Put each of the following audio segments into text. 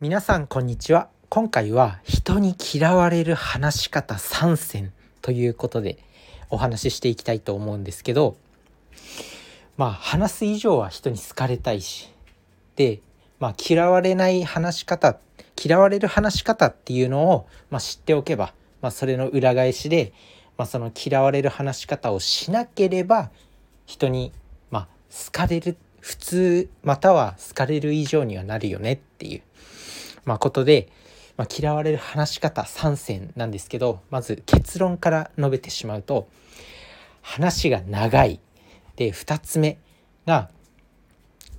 皆さんこんにちは。今回は人に嫌われる話し方3選ということでお話ししていきたいと思うんですけどまあ話す以上は人に好かれたいしで、まあ、嫌われない話し方嫌われる話し方っていうのを、まあ、知っておけば、まあ、それの裏返しで、まあ、その嫌われる話し方をしなければ人に、まあ、好かれる普通または好かれる以上にはなるよねっていう。まあ、ことで、まあ、嫌われる話し方3選なんですけどまず結論から述べてしまうと話が長いで2つ目が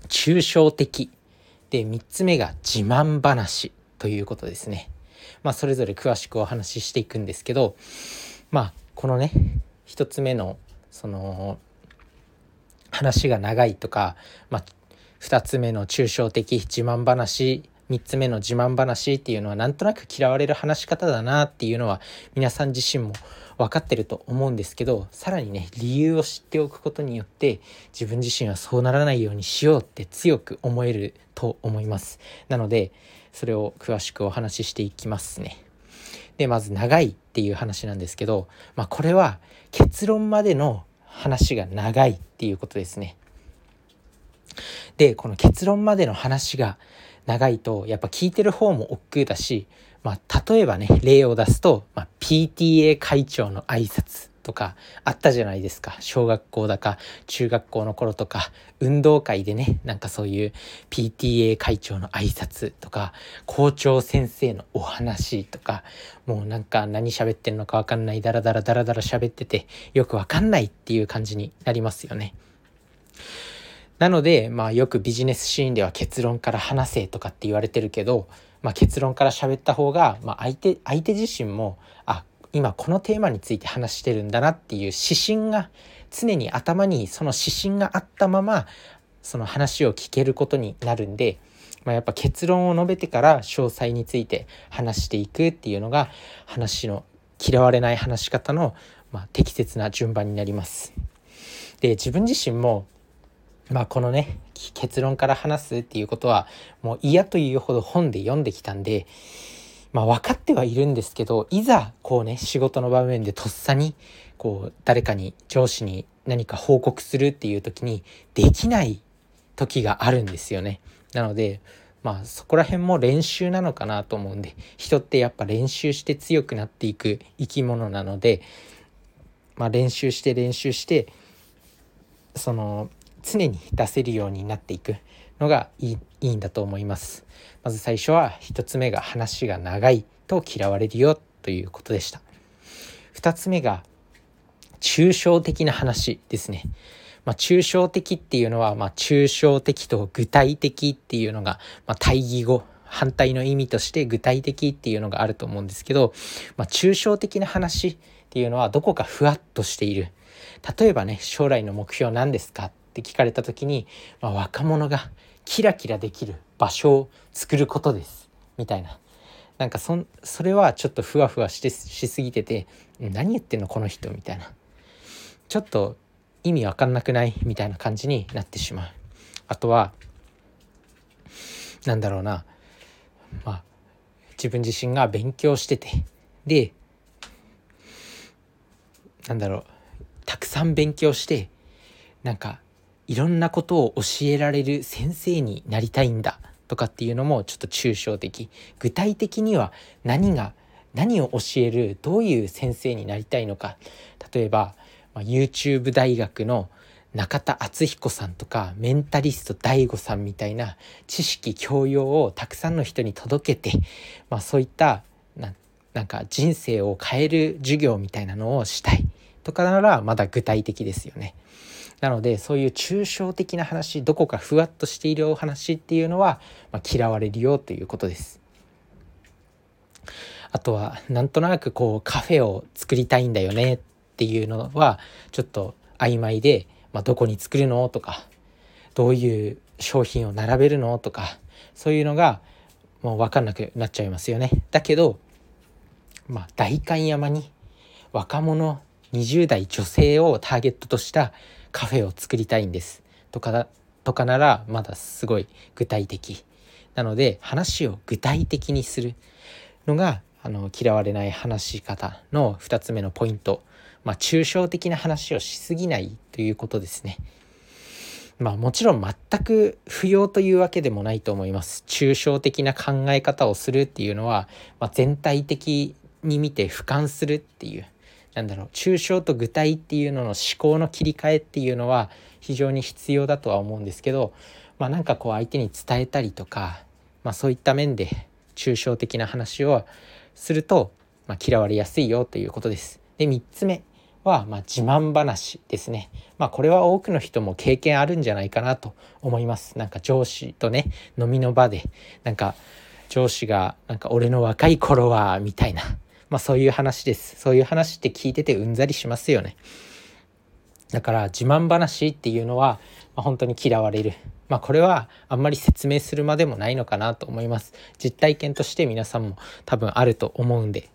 抽象的で3つ目が自慢話ということですね。まあ、それぞれ詳しくお話ししていくんですけどまあこのね1つ目のその話が長いとか、まあ、2つ目の抽象的自慢話3つ目の自慢話っていうのはなんとなく嫌われる話し方だなっていうのは皆さん自身も分かってると思うんですけどさらにね理由を知っておくことによって自分自身はそうならないようにしようって強く思えると思います。なのでそれを詳しくお話ししていきますね。でまず長いっていう話なんですけどまあこれは結論までの話が長いっていうことですね。でこの結論までの話が長いとやっぱ聞いてる方も億劫だし、まあ、例えばね例を出すと、まあ、PTA 会長の挨拶とかあったじゃないですか小学校だか中学校の頃とか運動会でねなんかそういう PTA 会長の挨拶とか校長先生のお話とかもうなんか何喋ってんのか分かんないダラダラダラダラ喋っててよく分かんないっていう感じになりますよね。なので、まあよくビジネスシーンでは結論から話せとかって言われてるけど、まあ、結論から喋った方が、まあ、相手相手自身もあ今このテーマについて話してるんだなっていう指針が常に頭にその指針があったままその話を聞けることになるんで、まあ、やっぱ結論を述べてから詳細について話していくっていうのが話の嫌われない話し方の、まあ、適切な順番になります。で自分自身もまあこのね結論から話すっていうことはもう嫌というほど本で読んできたんでまあ分かってはいるんですけどいざこうね仕事の場面でとっさにこう誰かに上司に何か報告するっていう時にできない時があるんですよね。なのでまあそこら辺も練習なのかなと思うんで人ってやっぱ練習して強くなっていく生き物なのでまあ練習して練習してその常に出せるようになっていくのがいいいいんだと思います。まず最初は1つ目が話が長いと嫌われるよということでした。2つ目が抽象的な話ですね。まあ、抽象的っていうのは、まあ、抽象的と具体的っていうのが、まあ、対義語反対の意味として具体的っていうのがあると思うんですけど、まあ、抽象的な話っていうのはどこかふわっとしている例えばね将来の目標何ですかって聞かれた時に、まあ、若者がキラキラできる場所を作ることです。みたいな。なんかそそれはちょっとふわふわしてしすぎてて何言ってんのこの人？みたいな。ちょっと意味わかんなくない？みたいな感じになってしまう。あとはなんだろうな。まあ自分自身が勉強してて。でなんだろう。たくさん勉強してなんかいろんなことを教えられる先生になりたいんだとかっていうのもちょっと抽象的。具体的には何が何を教えるどういう先生になりたいのか。例えば、まあ、YouTube 大学の中田敦彦さんとかメンタリスト DAIGO さんみたいな知識教養をたくさんの人に届けて、まあ、そういったなんか人生を変える授業みたいなのをしたい。とかならまだ具体的ですよね。なのでそういう抽象的な話どこかふわっとしているお話っていうのは、まあ、嫌われるよということです。あとはなんとなくこうカフェを作りたいんだよねっていうのはちょっと曖昧で、まあ、どこに作るのとかどういう商品を並べるのとかそういうのがもう分かんなくなっちゃいますよね。だけど、まあ、代官山に若者20代女性をターゲットとしたカフェを作りたいんですとかとかならまだすごい具体的なので話を具体的にするのがあの嫌われない話し方の2つ目のポイント、まあ、抽象的な話をしすぎないということですね。まあもちろん全く不要というわけでもないと思います。抽象的な考え方をするっていうのは、まあ、全体的に見て俯瞰するっていうなんだろう抽象と具体っていうのの思考の切り替えっていうのは非常に必要だとは思うんですけど、まあ、なんかこう相手に伝えたりとか、まあ、そういった面で抽象的な話をすると、まあ、嫌われやすいよということです。で3つ目は、ま自慢話ですね。まあこれは多くの人も経験あるんじゃないかなと思います。なんか上司とね飲みの場でなんか上司がなんか俺の若い頃はみたいなまあそういう話です。そういう話って聞いててうんざりしますよね。だから自慢話っていうのは、まあ、本当に嫌われる。まあこれはあんまり説明するまでもないのかなと思います。実体験として皆さんも多分あると思うんで。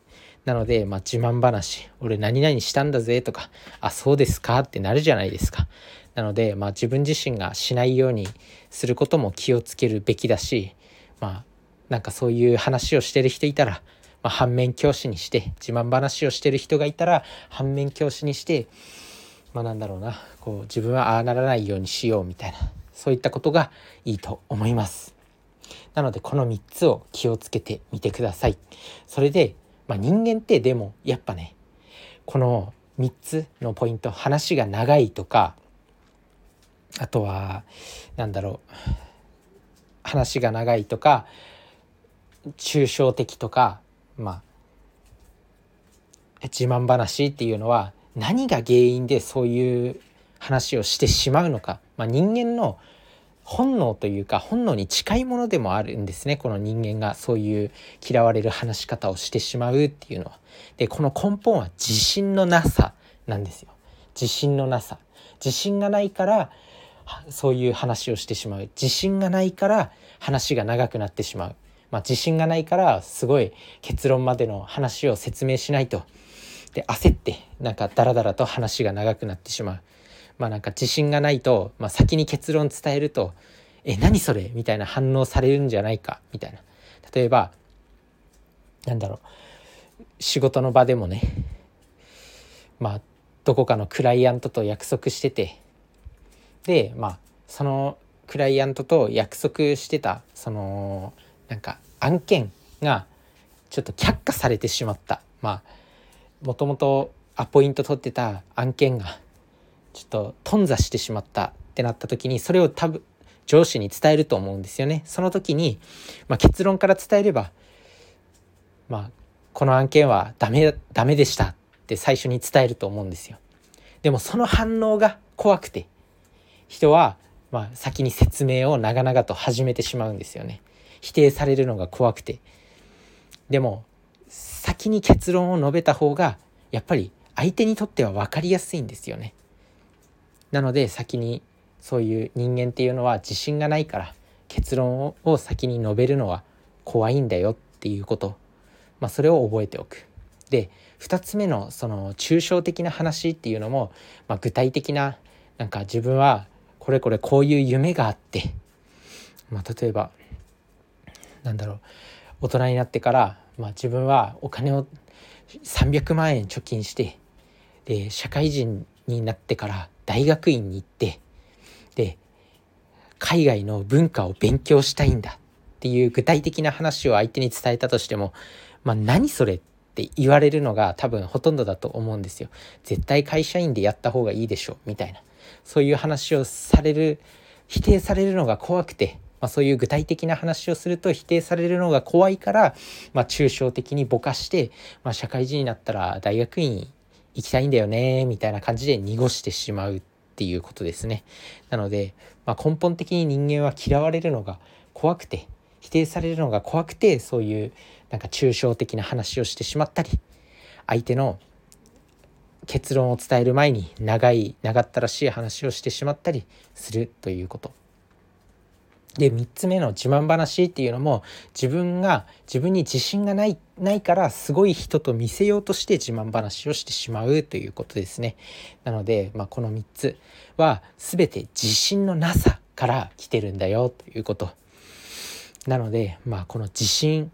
なので、まあ、自慢話、俺何々したんだぜとか、あ、そうですかってなるじゃないですか。なので、まあ、自分自身がしないようにすることも気をつけるべきだし、まあ、なんかそういう話をしてる人いたら、まあ、反面教師にして自慢話をしてる人がいたら反面教師にしてまあなんだろうなこう自分はああならないようにしようみたいなそういったことがいいと思います。なのでこの3つを気をつけてみてください。それで、まあ、人間ってでもやっぱねこの3つのポイント話が長いとかあとは何だろう話が長いとか抽象的とかまあ自慢話っていうのは何が原因でそういう話をしてしまうのか、まあ、人間の本能というか本能に近いものでもあるんですねこの人間がそういう嫌われる話し方をしてしまうっていうのは。でこの根本は自信のなさなんですよ。自信のなさ。自信がないからそういう話をしてしまう。自信がないから話が長くなってしまう。まあ、自信がないからすごい結論までの話を説明しないと。で焦ってなんかダラダラと話が長くなってしまう。まあなんか自信がないと、まあ、先に結論伝えると「え何それ?」みたいな反応されるんじゃないか？みたいな。例えばなんだろう。仕事の場でもねまあどこかのクライアントと約束してて。でまあそのクライアントと約束してたそのなんか案件がちょっと却下されてしまったまあもともとアポイント取ってた案件がちょっと頓挫してしまったってなった時にそれを多分上司に伝えると思うんですよね。その時に、まあ、結論から伝えれば、まあ、この案件はダメダメでしたって最初に伝えると思うんですよ。でもその反応が怖くて人はまあ先に説明を長々と始めてしまうんですよね。否定されるのが怖くてでも先に結論を述べた方がやっぱり相手にとっては分かりやすいんですよね。なので先にそういう人間っていうのは自信がないから結論を先に述べるのは怖いんだよっていうこと、まあ、それを覚えておく。で2つ目のその抽象的な話っていうのも、まあ、具体的ななんか自分はこれこれこういう夢があって、まあ、例えばなんだろう大人になってから、まあ、自分はお金を300万円貯金してで社会人になってから大学院に行ってで海外の文化を勉強したいんだっていう具体的な話を相手に伝えたとしても、まあ、何それって言われるのが多分ほとんどだと思うんですよ。絶対会社員でやった方がいいでしょみたいなそういう話をされる否定されるのが怖くてまあ、そういう具体的な話をすると否定されるのが怖いから、まあ、抽象的にぼかして、まあ、社会人になったら大学院行きたいんだよねみたいな感じで濁してしまうっていうことですね。なので、まあ、根本的に人間は嫌われるのが怖くて否定されるのが怖くてそういうなんか抽象的な話をしてしまったり相手の結論を伝える前に長い長ったらしい話をしてしまったりするということで3つ目の自慢話っていうのも自分が自分に自信がないないからすごい人と見せようとして自慢話をしてしまうということですね。なので、まあ、この3つは全て自信のなさから来てるんだよということ。なのでまあこの自信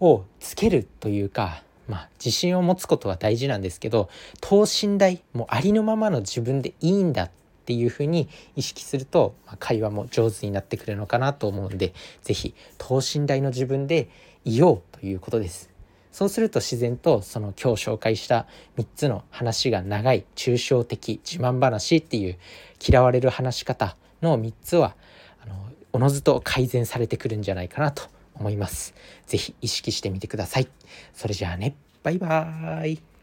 をつけるというかまあ自信を持つことは大事なんですけど等身大もうありのままの自分でいいんだっていうふうに意識すると、まあ、会話も上手になってくるのかなと思うんで是非等身大の自分でいようということです。そうすると自然とその今日紹介した3つの話が長い抽象的自慢話っていう嫌われる話し方の3つはあのおのずと改善されてくるんじゃないかなと思います。是非意識してみてください。それじゃあね、バイバーイ。